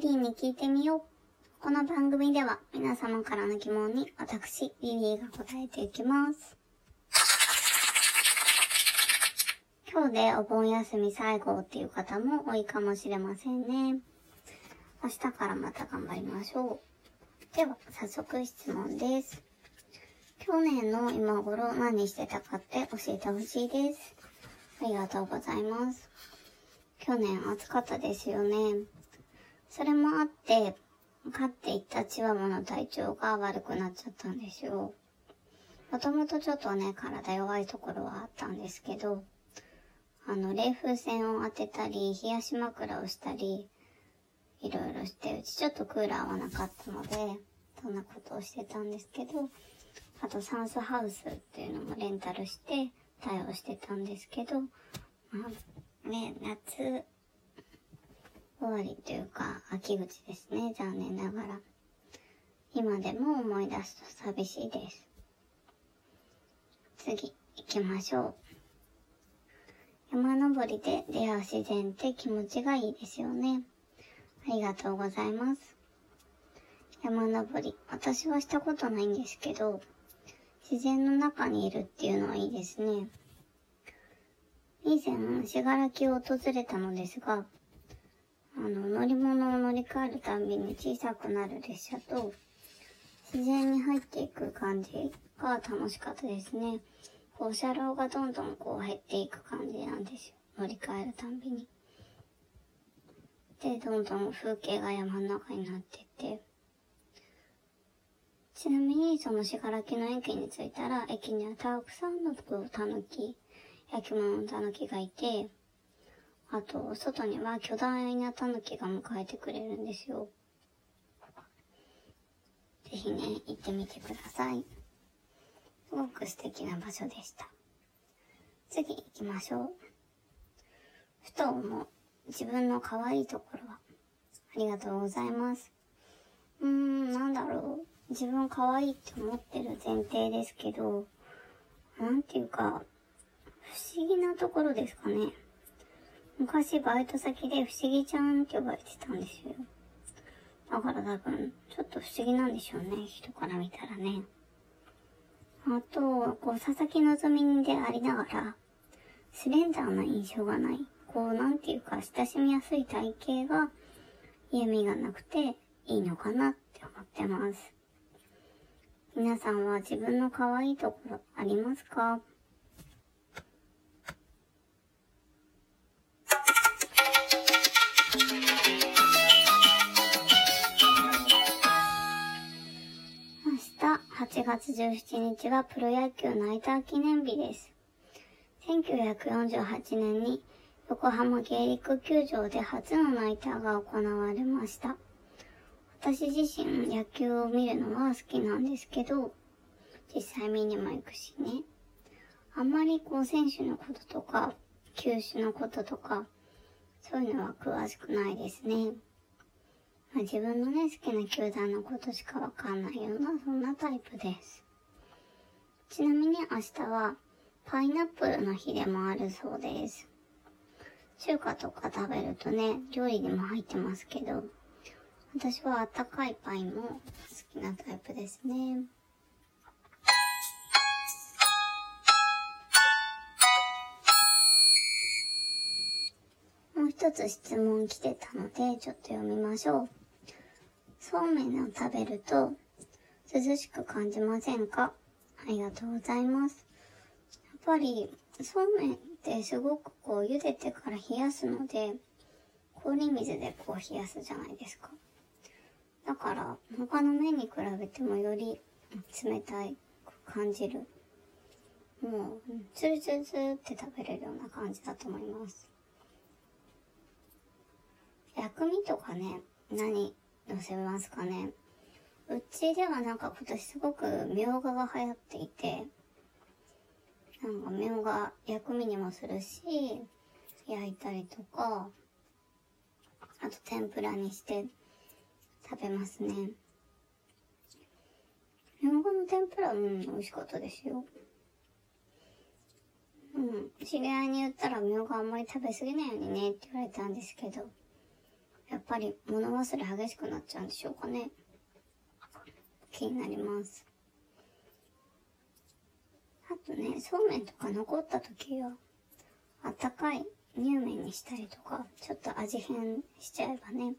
リリーに聞いてみよう。この番組では皆様からの疑問に私、リリーが答えていきます。今日でお盆休み最後っていう方も多いかもしれませんね。明日からまた頑張りましょう。では、早速質問です。去年の今頃何してたかって教えてほしいです。ありがとうございます。去年暑かったですよね。それもあって、飼っていたチワワの体調が悪くなっちゃったんですよ。もともとちょっとね、体弱いところはあったんですけど、あの、冷風扇を当てたり、冷やし枕をしたり、いろいろして、うちちょっとクーラーはなかったので、そんなことをしてたんですけど、あと酸素ハウスっていうのもレンタルして対応してたんですけど、まあ、ね、夏終わりというか、秋口ですね、残念ながら。今でも思い出すと寂しいです。次、行きましょう。山登りで出会う自然って気持ちがいいですよね。ありがとうございます。山登り、私はしたことないんですけど、自然の中にいるっていうのはいいですね。以前、しがらきを訪れたのですが、あの、乗り物を乗り換えるたびに小さくなる列車と、自然に入っていく感じが楽しかったですね。こう、車両がどんどんこう減っていく感じなんですよ。乗り換えるたんびに。で、どんどん風景が山の中になっていって、ちなみに、そのしがらきの駅に着いたら、駅にはたくさんのこうタヌキ、焼き物のタヌキがいて、あと、外には巨大なタヌキが迎えてくれるんですよ。ぜひね、行ってみてください。すごく素敵な場所でした。次行きましょう。ふと思う。自分の可愛いところは。ありがとうございます。うーん、なんだろう。自分可愛いって思ってる前提ですけど、なんていうか、不思議なところですかね。昔バイト先で不思議ちゃんって呼ばれてたんですよ。だから多分、ちょっと不思議なんでしょうね。人から見たらね。あと、こう、佐々木希でありながら、スレンダーな印象がない。こう、なんていうか、親しみやすい体型が、嫌味がなくていいのかなって思ってます。皆さんは自分の可愛いところありますか？月17日はプロ野球ナイター記念日です。1948年に横浜芸陸球場で初のナイターが行われました。私自身野球を見るのは好きなんですけど、実際見にも行くしね。あんまりこう選手のこととか、球種のこととか、そういうのは詳しくないですね。まあ、自分のね、好きな球団のことしかわかんないような、そんなタイプです。ちなみに明日は、パイナップルの日でもあるそうです。中華とか食べるとね、料理にも入ってますけど、私はあったかいパイも好きなタイプですね。もう一つ質問来てたので、ちょっと読みましょう。そうめんを食べると涼しく感じませんか？ありがとうございます。やっぱり、そうめんってすごくこう茹でてから冷やすので、氷水でこう冷やすじゃないですか。だから、他の麺に比べてもより冷たい感じる。もう、ツルツルツルって食べれるような感じだと思います。薬味とかね、何乗せますかね。うちではなんか今年すごくみょうがが流行っていて、なんかみょうが薬味にもするし、焼いたりとか、あと天ぷらにして食べますね。みょうがの天ぷら、うん、美味しかったですよ。うん。知り合いに言ったらみょうがあんまり食べ過ぎないようにねって言われたんですけど、ぱり物忘れ激しくなっちゃうんでしょうかね。気になります。あとね、そうめんとか残った時は、あったかい乳麺にしたりとか、ちょっと味変しちゃえばね、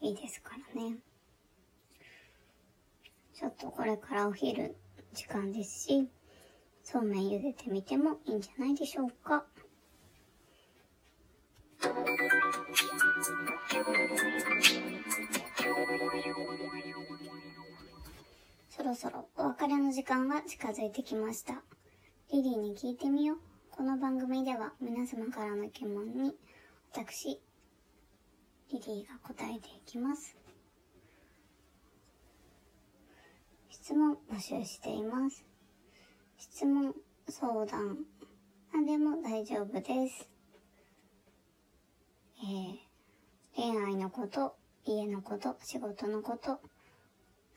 いいですからね。ちょっとこれからお昼時間ですし、そうめん茹でてみてもいいんじゃないでしょうか。そろそろお別れの時間が近づいてきました。リリーに聞いてみよう。この番組では皆様からの疑問に私、リリーが答えていきます。質問募集しています。質問、相談、何でも大丈夫です。えー、恋愛のこと、家のこと、仕事のこと、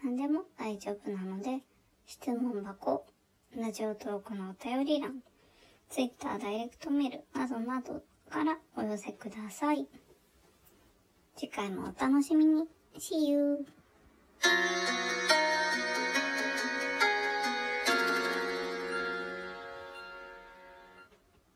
何でも大丈夫なので、質問箱、ラジオトークのお便り欄、Twitter ダイレクトメールなどなどからお寄せください。次回もお楽しみに。See you!